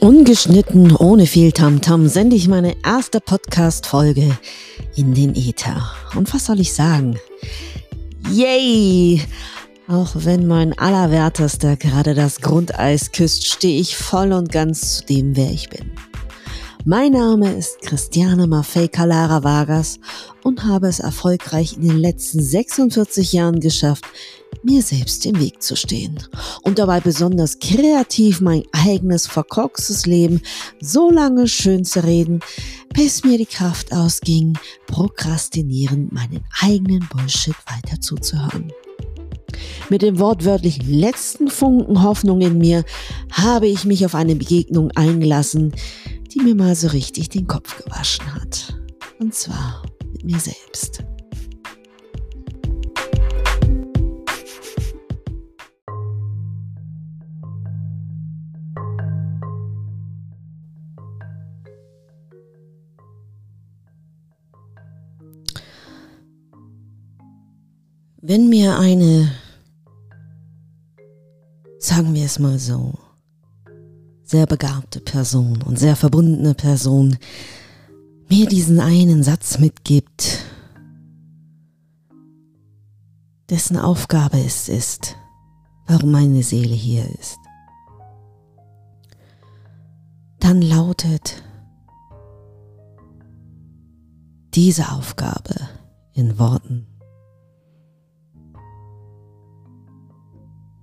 Ungeschnitten, ohne viel Tamtam sende ich meine erste Podcast-Folge in den Äther. Und was soll ich sagen? Yay! Auch wenn mein Allerwertester gerade das Grundeis küsst, stehe ich voll und ganz zu dem, wer ich bin. Mein Name ist Christiane Maffei Calara Vargas und habe es erfolgreich in den letzten 46 Jahren geschafft, mir selbst im Weg zu stehen und dabei besonders kreativ mein eigenes verkorkstes Leben so lange schön zu reden, bis mir die Kraft ausging, prokrastinierend meinen eigenen Bullshit weiter zuzuhören. Mit dem wortwörtlich letzten Funken Hoffnung in mir habe ich mich auf eine Begegnung eingelassen, die mir mal so richtig den Kopf gewaschen hat. Und zwar mit mir selbst. Wenn mir eine, sagen wir es mal so, sehr begabte Person und sehr verbundene Person mir diesen einen Satz mitgibt, dessen Aufgabe es ist, warum meine Seele hier ist, dann lautet diese Aufgabe in Worten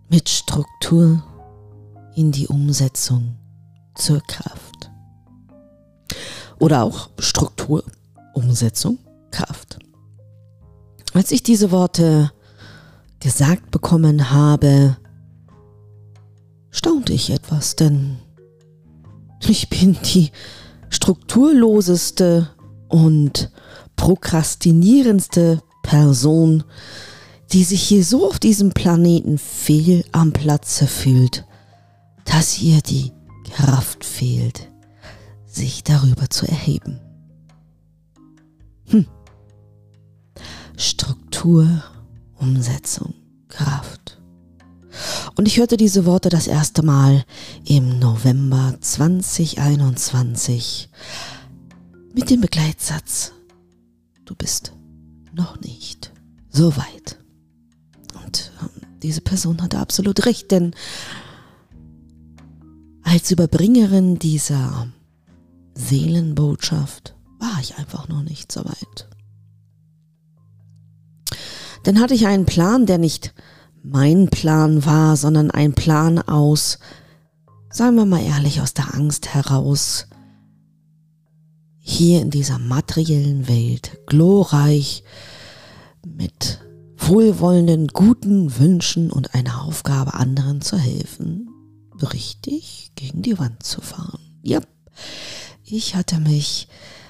mit Struktur in die Umsetzung zur Kraft. Oder auch Struktur, Umsetzung, Kraft. Als ich diese Worte gesagt bekommen habe, staunte ich etwas, denn ich bin die strukturloseste und prokrastinierendste Person, die sich hier so auf diesem Planeten fehl am Platze fühlt, dass ihr die Kraft fehlt, sich darüber zu erheben. Hm. Struktur, Umsetzung, Kraft. Und ich hörte diese Worte das erste Mal im November 2021 mit dem Begleitsatz, du bist noch nicht so weit. Diese Person hatte absolut recht, denn als Überbringerin dieser Seelenbotschaft war ich einfach noch nicht so weit. Dann hatte ich einen Plan, der nicht mein Plan war, sondern ein Plan aus, sagen wir mal ehrlich, aus der Angst heraus, hier in dieser materiellen Welt glorreich mit wohlwollenden, guten Wünschen und einer Aufgabe anderen zu helfen, richtig gegen die Wand zu fahren. Ja, ich hatte mich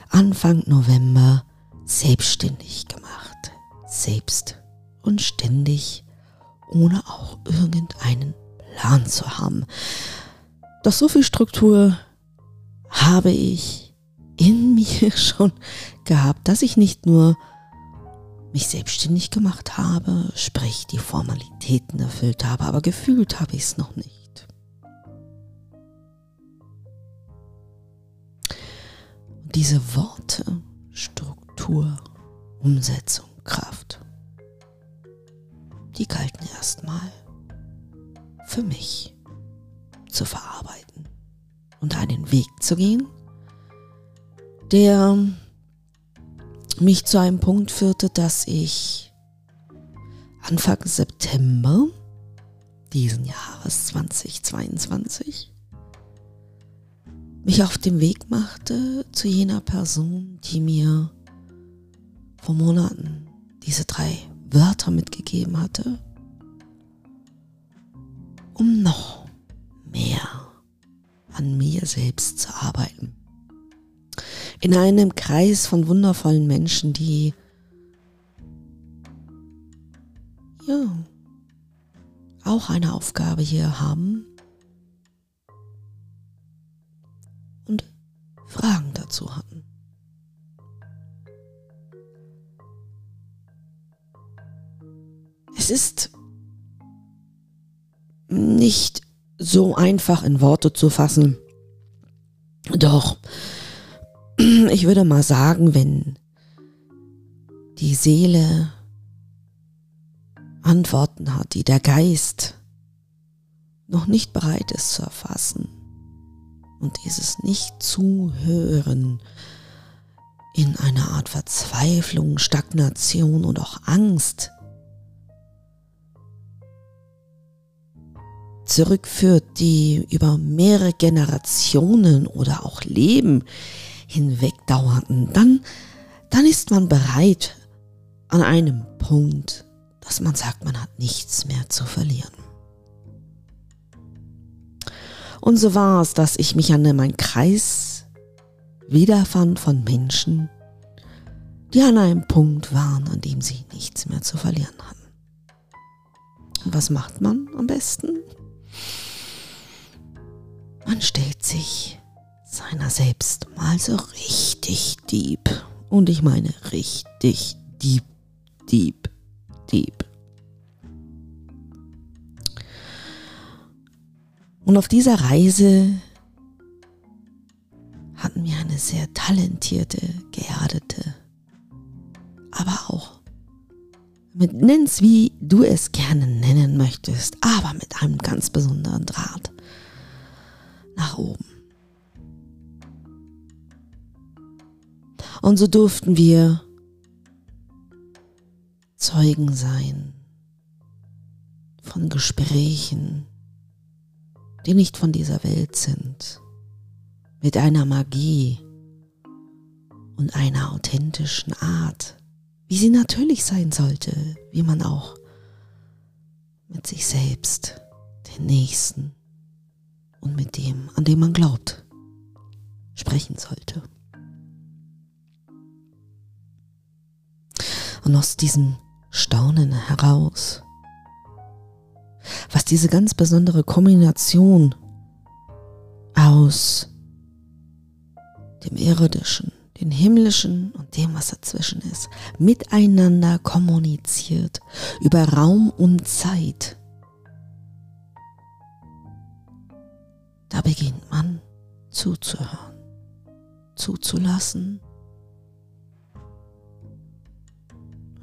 Anfang November selbstständig gemacht. Selbst und ständig, ohne auch irgendeinen Plan zu haben. Doch so viel Struktur habe ich in mir schon gehabt, dass ich nicht nur mich selbstständig gemacht habe, sprich die Formalitäten erfüllt habe, aber gefühlt habe ich es noch nicht. diese Worte Struktur, Umsetzung, Kraft, die galten erstmal für mich zu verarbeiten und einen Weg zu gehen, der mich zu einem Punkt führte, dass ich Anfang September diesen Jahres 2022 mich auf den Weg machte zu jener Person, die mir vor Monaten diese drei Wörter mitgegeben hatte, um noch mehr an mir selbst zu arbeiten. In einem Kreis von wundervollen Menschen, die ja auch eine Aufgabe hier haben, Fragen dazu hatten. Es ist nicht so einfach in Worte zu fassen, Doch, ich würde mal sagen, wenn die Seele Antworten hat, die der Geist noch nicht bereit ist zu erfassen und dieses Nicht-Zuhören in einer Art Verzweiflung, Stagnation und auch Angst zurückführt, die über mehrere Generationen oder auch Leben hinweg dauerten, dann, dann ist man bereit an einem Punkt, dass man sagt, man hat nichts mehr zu verlieren. Und so war es, dass ich mich an meinen Kreis wiederfand von Menschen, die an einem Punkt waren, an dem sie nichts mehr zu verlieren hatten. Und was macht man am besten? Man stellt sich seiner selbst mal so richtig deep. Und ich meine richtig deep, deep, deep. Und auf dieser Reise hatten wir eine sehr talentierte, geerdete, aber auch mit nenn's wie du es gerne nennen möchtest, aber mit einem ganz besonderen Draht nach oben. Und so durften wir Zeugen sein von Gesprächen, die nicht von dieser Welt sind, mit einer Magie und einer authentischen Art, wie sie natürlich sein sollte, wie man auch mit sich selbst, den Nächsten und mit dem, an dem man glaubt, sprechen sollte. Und aus diesem Staunen heraus, was diese ganz besondere Kombination aus dem Irdischen, dem Himmlischen und dem, was dazwischen ist, miteinander kommuniziert über Raum und Zeit, Da beginnt man zuzuhören, zuzulassen,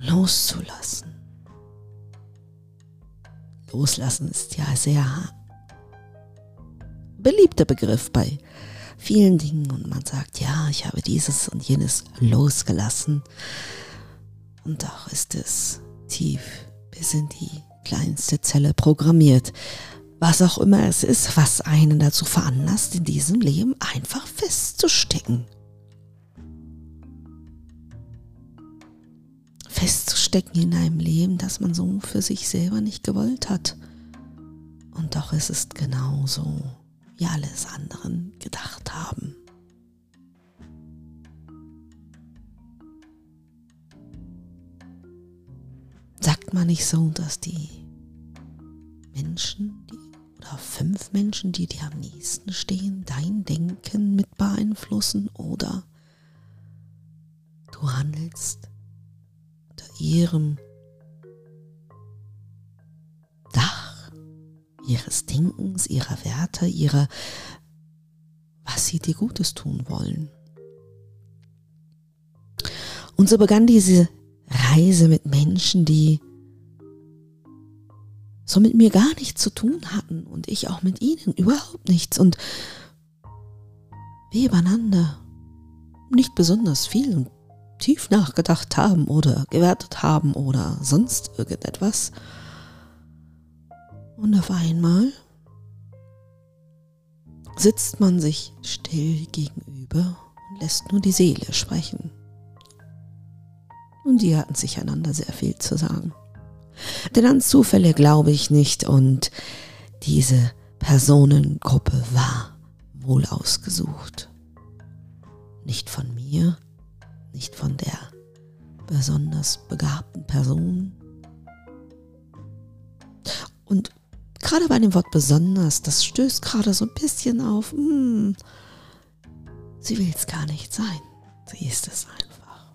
loszulassen. Loslassen ist ja sehr beliebter Begriff bei vielen Dingen und man sagt, ja, ich habe dieses und jenes losgelassen. Und doch ist es tief bis in die kleinste Zelle programmiert was auch immer es ist, was einen dazu veranlasst, in diesem Leben einfach festzustecken. Festzustecken in einem Leben, das man so für sich selber nicht gewollt hat. Und doch ist es genauso, wie alles anderen gedacht haben. Sagt man nicht so, dass die Menschen, die oder fünf Menschen, die dir am nächsten stehen, dein Denken mit beeinflussen oder du handelst ihrem Dach ihres Denkens, ihrer Werte, ihrer, was sie dir Gutes tun wollen. Und so begann diese Reise mit Menschen, die so mit mir gar nichts zu tun hatten und ich auch mit ihnen überhaupt nichts und wir übereinander nicht besonders viel und tief nachgedacht haben oder gewertet haben oder sonst irgendetwas. Und auf einmal sitzt man sich still gegenüber und lässt nur die Seele sprechen. Und die hatten sich einander sehr viel zu sagen. Denn an Zufälle glaube ich nicht und diese Personengruppe war wohl ausgesucht. Nicht von mir, nicht von der besonders begabten Person. Und gerade bei dem Wort besonders, das stößt gerade so ein bisschen auf, hm, sie will es gar nicht sein. Sie ist es einfach.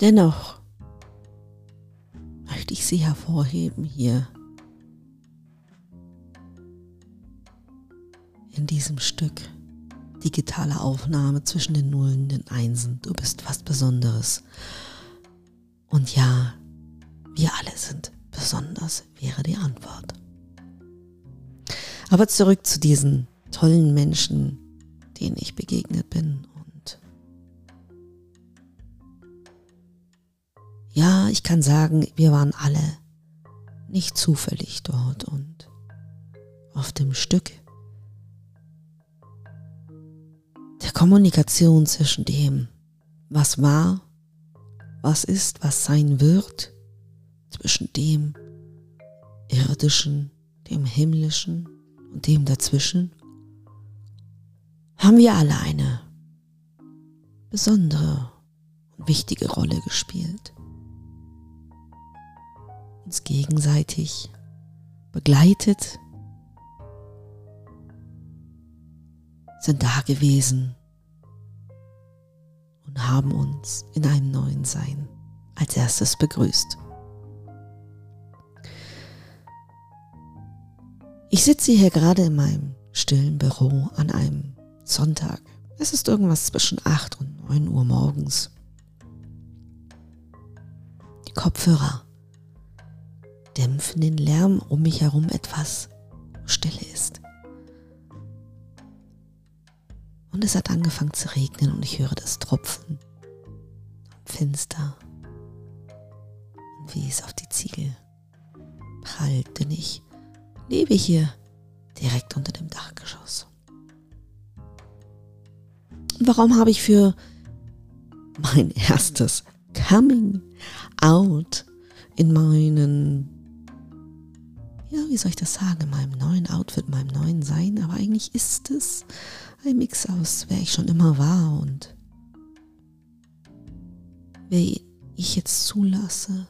Dennoch möchte ich sie hervorheben hier diesem Stück digitale Aufnahme zwischen den Nullen und den Einsen. Du bist was Besonderes. Und ja, wir alle sind besonders, wäre die Antwort. Aber zurück zu diesen tollen Menschen, denen ich begegnet bin. Und ja, ich kann sagen, wir waren alle nicht zufällig dort und auf dem Stück Kommunikation zwischen dem, was war, was ist, was sein wird, zwischen dem irdischen, dem himmlischen und dem dazwischen, haben wir alle eine besondere und wichtige Rolle gespielt. Uns gegenseitig begleitet, sind da gewesen und haben uns in einem neuen Sein als erstes begrüßt. Ich sitze hier gerade in meinem stillen Büro an einem Sonntag. Es ist irgendwas zwischen 8 und 9 Uhr morgens. Die Kopfhörer dämpfen den Lärm um mich herum etwas, Stille ist. Und es hat angefangen zu regnen und ich höre das Tropfen am Fenster und wie es auf die Ziegel prallt, denn ich lebe hier direkt unter dem Dachgeschoss. Und warum habe ich für mein erstes Coming Out in meinen, ja, wie soll ich das sagen, in meinem neuen Outfit, meinem neuen Sein, aber eigentlich ist es ein Mix aus, wer ich schon immer war und wer ich jetzt zulasse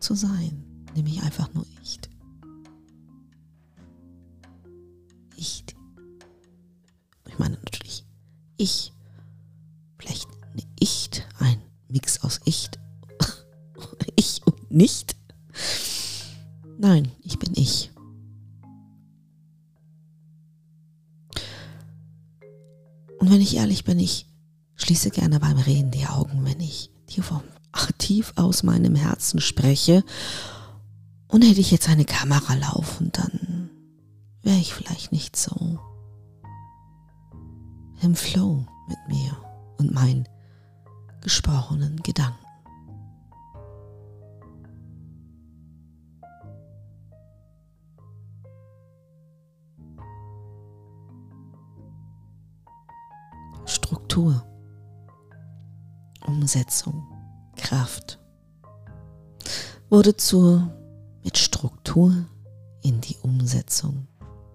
zu sein, nämlich einfach nur ich. Ich. Ich meine natürlich ich. Vielleicht eine Icht, ein Mix aus Icht. ich und nicht. Nein, ich bin ich. Und wenn ich ehrlich bin, ich schließe gerne beim Reden die Augen, wenn ich tief, tief aus meinem Herzen spreche. Und hätte ich jetzt eine Kamera laufen, dann wäre ich vielleicht nicht so im Flow mit mir und meinen gesprochenen Gedanken. Struktur, Umsetzung, Kraft wurde zur mit Struktur in die Umsetzung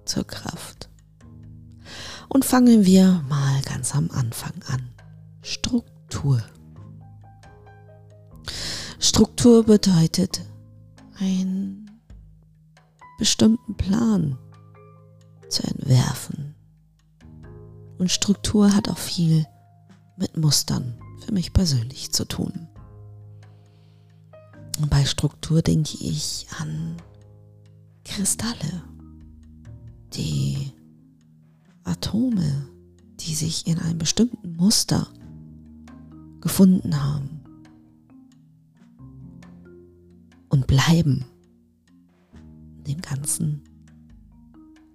zur Kraft. Und fangen wir mal ganz am Anfang an. Struktur. Struktur bedeutet einen bestimmten Plan zu entwerfen. Und Struktur hat auch viel mit Mustern für mich persönlich zu tun. Und bei Struktur denke ich an Kristalle die Atome, die sich in einem bestimmten Muster gefunden haben und bleiben, dem Ganzen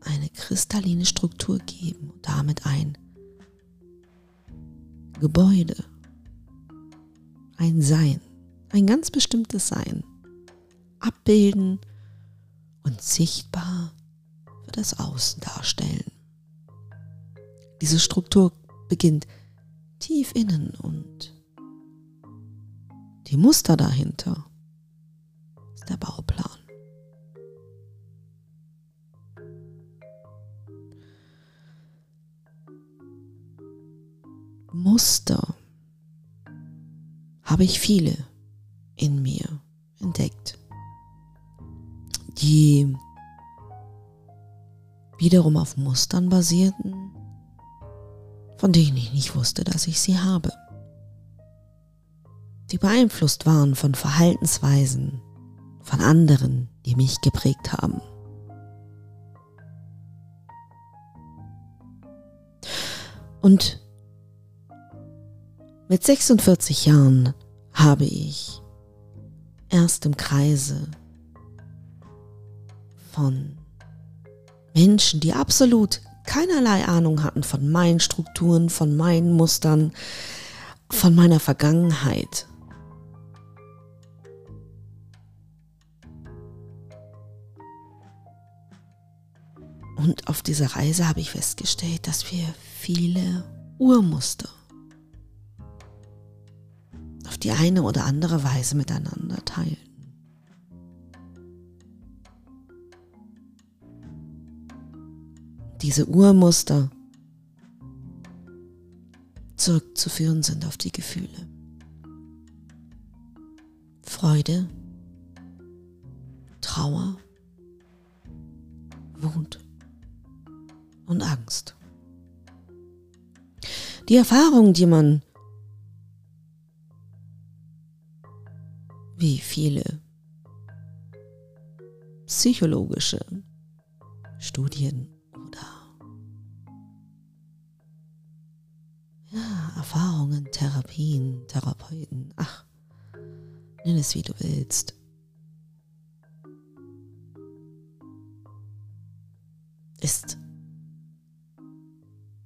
eine kristalline Struktur geben und damit ein Gebäude, ein Sein, ein ganz bestimmtes Sein abbilden und sichtbar das Außen darstellen. Diese Struktur beginnt tief innen und die Muster dahinter ist der Bauplan. Muster habe ich viele in mir entdeckt, die wiederum auf Mustern basierten, von denen ich nicht wusste, dass ich sie habe. Die beeinflusst waren von Verhaltensweisen von anderen, die mich geprägt haben. Und mit 46 Jahren habe ich erst im Kreise von Menschen, die absolut keinerlei Ahnung hatten von meinen Strukturen, von meinen Mustern, von meiner Vergangenheit. Und auf dieser Reise habe ich festgestellt, dass wir viele Urmuster die eine oder andere Weise miteinander teilen. Diese Urmuster zurückzuführen sind auf die Gefühle. Freude, Trauer, Wut und Angst. Die Erfahrungen, die man wie viele? Psychologische Studien oder? Ja, Erfahrungen, Therapien, Therapeuten, ach, nenn es wie du willst. Ist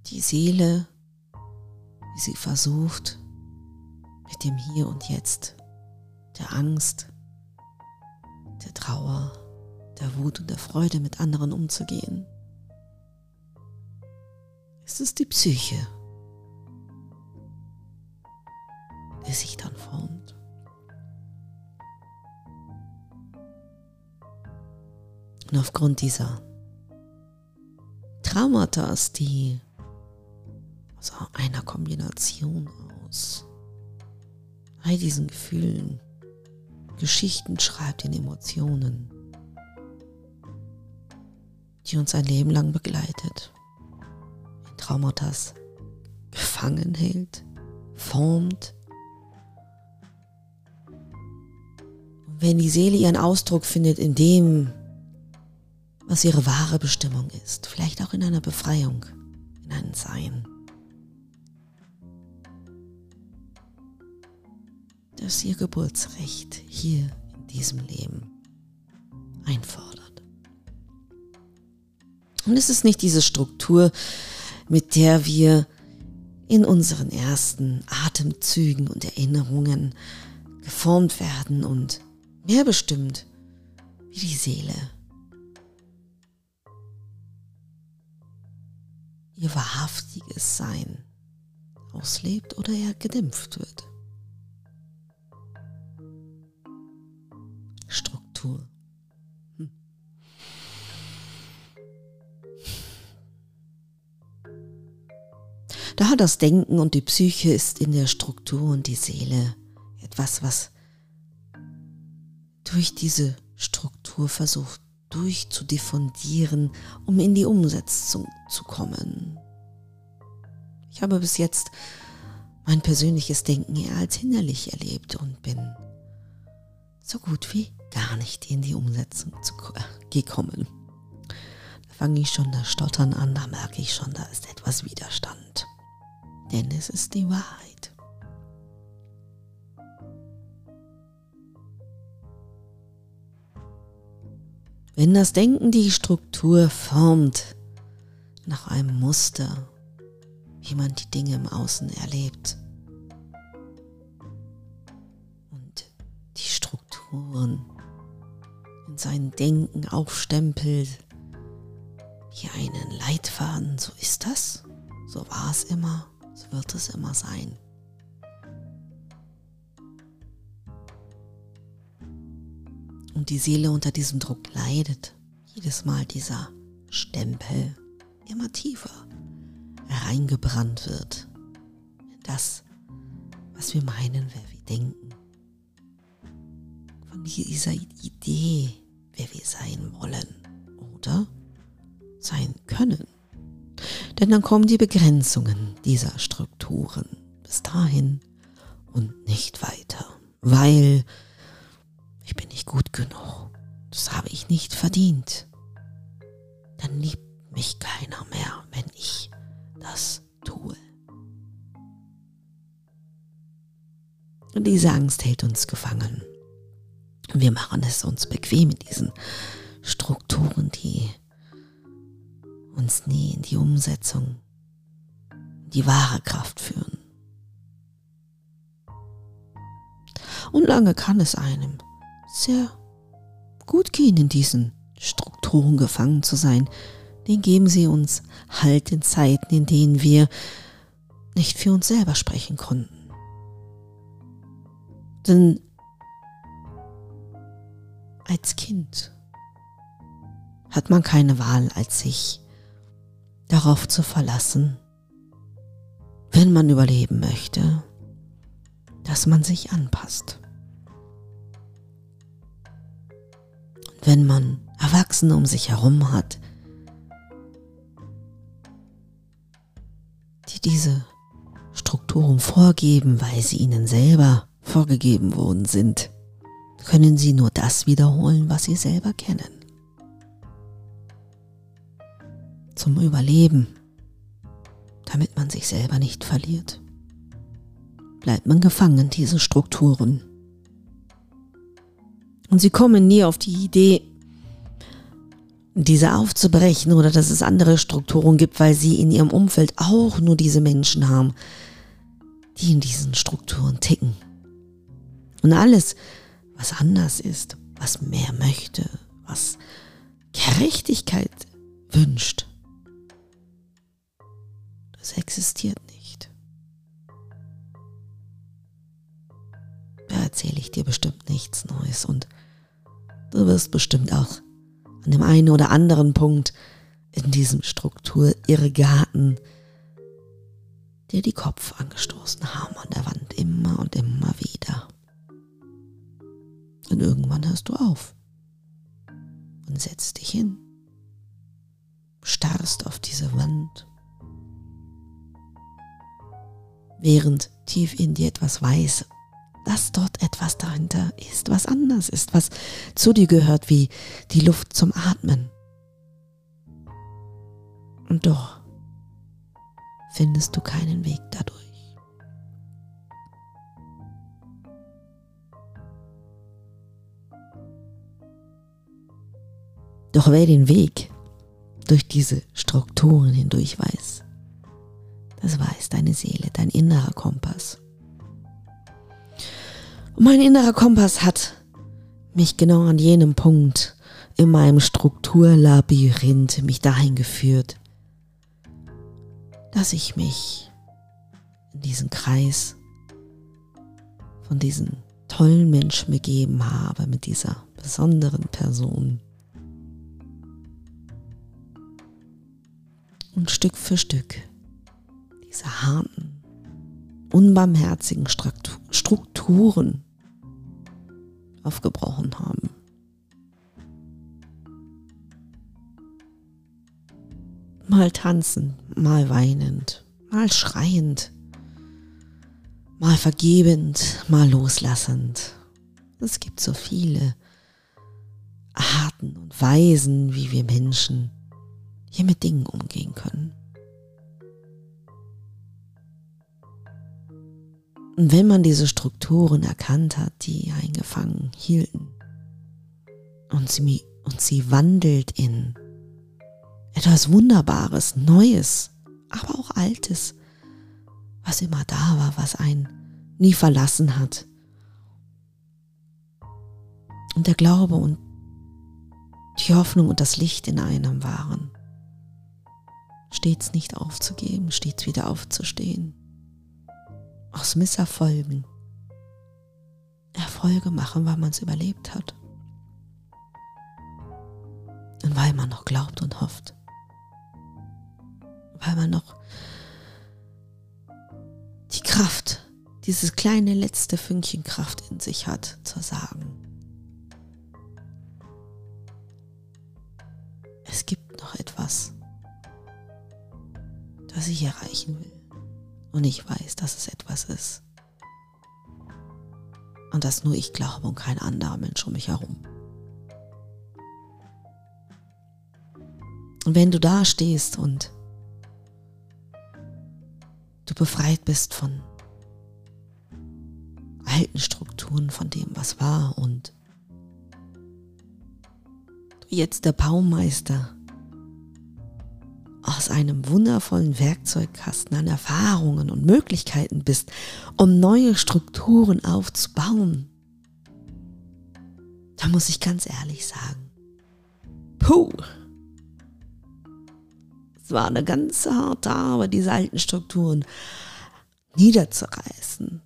die Seele, wie sie versucht, mit dem Hier und Jetzt der Angst, der Trauer, der Wut und der Freude mit anderen umzugehen. Es ist die Psyche, die sich dann formt. Und aufgrund dieser Traumata, die aus einer Kombination aus all diesen Gefühlen Geschichten schreibt in Emotionen, die uns ein Leben lang begleitet, in Traumatas gefangen hält, formt. Und wenn die Seele ihren Ausdruck findet in dem, was ihre wahre Bestimmung ist, vielleicht auch in einer Befreiung, in einem Sein, das ihr Geburtsrecht hier in diesem Leben einfordert. Und es ist nicht diese Struktur, mit der wir in unseren ersten Atemzügen und Erinnerungen geformt werden und mehr bestimmt wie die Seele. Ihr wahrhaftiges Sein auslebt oder er gedämpft wird. Struktur. Hm. Da das Denken und die Psyche ist in der Struktur und die Seele etwas, was durch diese Struktur versucht durchzudiffundieren, um in die Umsetzung zu kommen. Ich habe bis jetzt mein persönliches Denken eher als hinderlich erlebt und bin so gut wie gar nicht in die Umsetzung zu, äh, gekommen. Da fange ich schon das Stottern an, da merke ich schon, da ist etwas Widerstand. Denn es ist die Wahrheit. Wenn das Denken die Struktur formt nach einem Muster, wie man die Dinge im Außen erlebt, und die Strukturen in sein Denken aufstempelt, wie einen Leitfaden, so ist das, so war es immer, so wird es immer sein. Und die Seele unter diesem Druck leidet, jedes Mal dieser Stempel immer tiefer hereingebrannt wird. Das, was wir meinen, wer wir denken von dieser Idee, wer wir sein wollen oder sein können. Denn dann kommen die Begrenzungen dieser Strukturen bis dahin und nicht weiter, weil ich bin nicht gut genug, das habe ich nicht verdient. Dann liebt mich keiner mehr, wenn ich das tue. Und diese Angst hält uns gefangen. Wir machen es uns bequem in diesen Strukturen, die uns nie in die Umsetzung, die wahre Kraft führen. Und lange kann es einem sehr gut gehen, in diesen Strukturen gefangen zu sein. Den geben sie uns Halt in Zeiten, in denen wir nicht für uns selber sprechen konnten. Denn als Kind hat man keine Wahl, als sich darauf zu verlassen, wenn man überleben möchte, dass man sich anpasst. wenn man Erwachsene um sich herum hat, die diese Strukturen vorgeben, weil sie ihnen selber vorgegeben worden sind, können sie nur das wiederholen, was sie selber kennen. Zum Überleben, damit man sich selber nicht verliert, bleibt man gefangen in diesen Strukturen. Und sie kommen nie auf die Idee, diese aufzubrechen oder dass es andere Strukturen gibt, weil sie in ihrem Umfeld auch nur diese Menschen haben, die in diesen Strukturen ticken. Und alles, was anders ist, was mehr möchte, was Gerechtigkeit wünscht, das existiert nicht. Da erzähle ich dir bestimmt nichts Neues und Du wirst bestimmt auch an dem einen oder anderen Punkt in diesem Strukturirrgarten dir die Kopf angestoßen haben an der Wand immer und immer wieder. Und irgendwann hörst du auf und setzt dich hin, starrst auf diese Wand, während tief in dir etwas weiß dass dort etwas dahinter ist, was anders ist, was zu dir gehört wie die Luft zum Atmen. Und doch findest du keinen Weg dadurch. Doch wer den Weg durch diese Strukturen hindurch weiß, das weiß deine Seele, dein innerer Kompass. Und mein innerer Kompass hat mich genau an jenem Punkt in meinem Strukturlabyrinth mich dahin geführt, dass ich mich in diesen Kreis von diesen tollen Menschen begeben habe, mit dieser besonderen Person. Und Stück für Stück diese harten, unbarmherzigen Strukturen aufgebrochen haben. Mal tanzend, mal weinend, mal schreiend, mal vergebend, mal loslassend. Es gibt so viele Arten und Weisen, wie wir Menschen hier mit Dingen umgehen können. Und wenn man diese Strukturen erkannt hat, die eingefangen hielten, und sie, und sie wandelt in etwas Wunderbares, Neues, aber auch Altes, was immer da war, was einen nie verlassen hat. Und der Glaube und die Hoffnung und das Licht in einem waren. Stets nicht aufzugeben, stets wieder aufzustehen aus Misserfolgen Erfolge machen, weil man es überlebt hat. Und weil man noch glaubt und hofft. Weil man noch die Kraft, dieses kleine letzte Fünkchen Kraft in sich hat, zu sagen, das ich erreichen will. Und ich weiß, dass es etwas ist. Und dass nur ich glaube und kein anderer Mensch um mich herum. Und wenn du da stehst und du befreit bist von alten Strukturen von dem, was war und du jetzt der Baumeister aus einem wundervollen Werkzeugkasten an Erfahrungen und Möglichkeiten bist, um neue Strukturen aufzubauen, da muss ich ganz ehrlich sagen, puh, es war eine ganz harte Arbeit, diese alten Strukturen niederzureißen,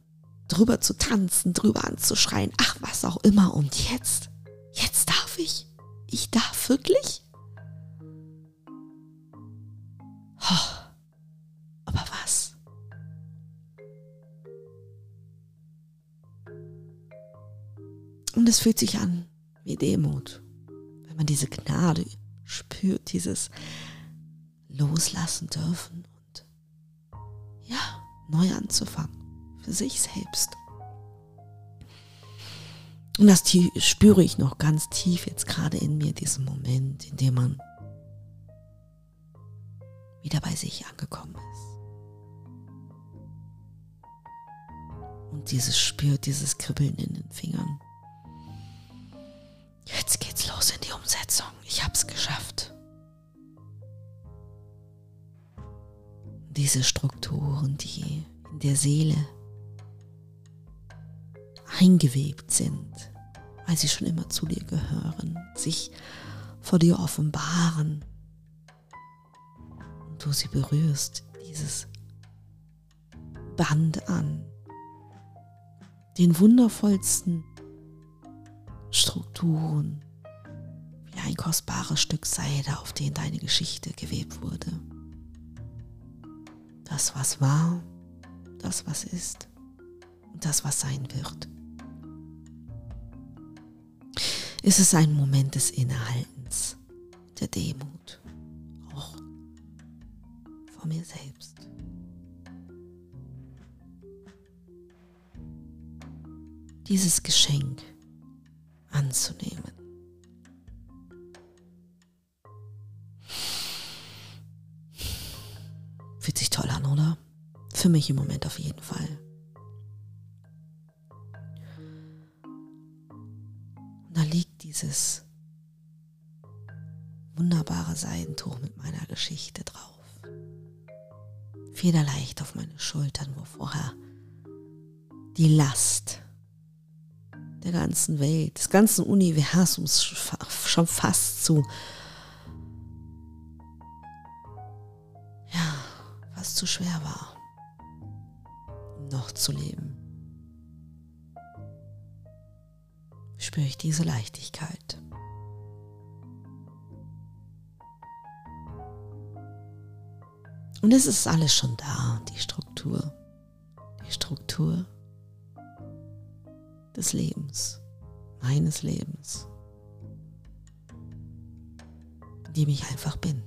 drüber zu tanzen, drüber anzuschreien, ach was auch immer. Und jetzt, jetzt darf ich. Ich darf wirklich? Oh, aber was? Und es fühlt sich an wie Demut, wenn man diese Gnade spürt, dieses Loslassen dürfen und ja, neu anzufangen für sich selbst. Und das spüre ich noch ganz tief jetzt gerade in mir, diesen Moment, in dem man wieder bei sich angekommen ist. Und dieses spürt, dieses Kribbeln in den Fingern. Jetzt geht's los in die Umsetzung. Ich hab's geschafft. Diese Strukturen, die in der Seele eingewebt sind, weil sie schon immer zu dir gehören, sich vor dir offenbaren du sie berührst, dieses Band an, den wundervollsten Strukturen, wie ein kostbares Stück Seide, auf den deine Geschichte gewebt wurde. Das, was war, das, was ist und das, was sein wird. Ist es ein Moment des Innehaltens, der Demut, vor mir selbst. Dieses Geschenk anzunehmen. Fühlt sich toll an, oder? Für mich im Moment auf jeden Fall. dieses wunderbare Seidentuch mit meiner Geschichte drauf. Federleicht auf meine Schultern, wo vorher die Last der ganzen Welt, des ganzen Universums schon fast zu, ja, fast zu schwer war, noch zu leben. spüre ich diese Leichtigkeit. Und es ist alles schon da, die Struktur. Die Struktur des Lebens, meines Lebens, in dem ich einfach bin.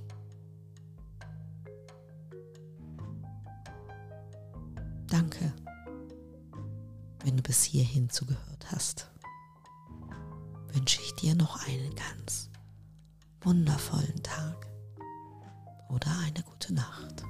Danke, wenn du bis hierhin zugehört hast wünsche ich dir noch einen ganz wundervollen Tag oder eine gute Nacht.